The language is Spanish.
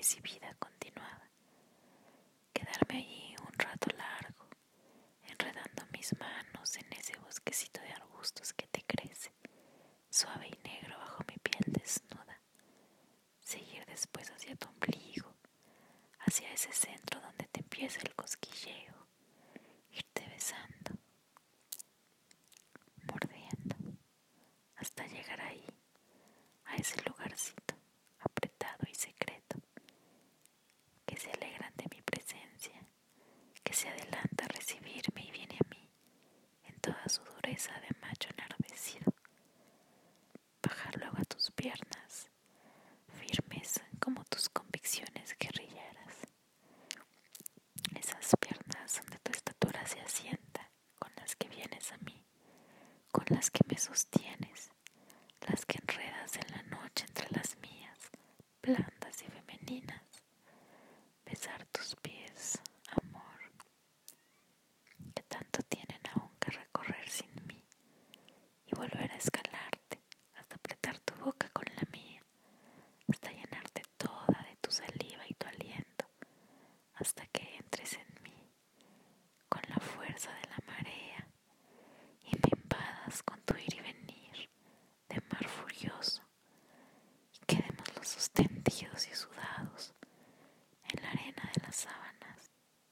recibida continuaba. Quedarme allí un rato largo, enredando mis manos en ese bosquecito de arbustos que te crece, suave y negro bajo mi piel desnuda. Seguir después hacia tu ombligo, hacia ese centro donde te empieza el cosquilleo, irte besando, mordiendo, hasta llegar ahí, a ese lugarcito se alegran de mi presencia, que se adelanta a recibirme y viene a mí en toda su dureza de macho enardecido. Bajar luego a tus piernas, firmes como tus convicciones guerrilleras. Esas piernas donde tu estatura se asienta, con las que vienes a mí, con las que me sostienes, las que enredas en la noche entre las mías, plan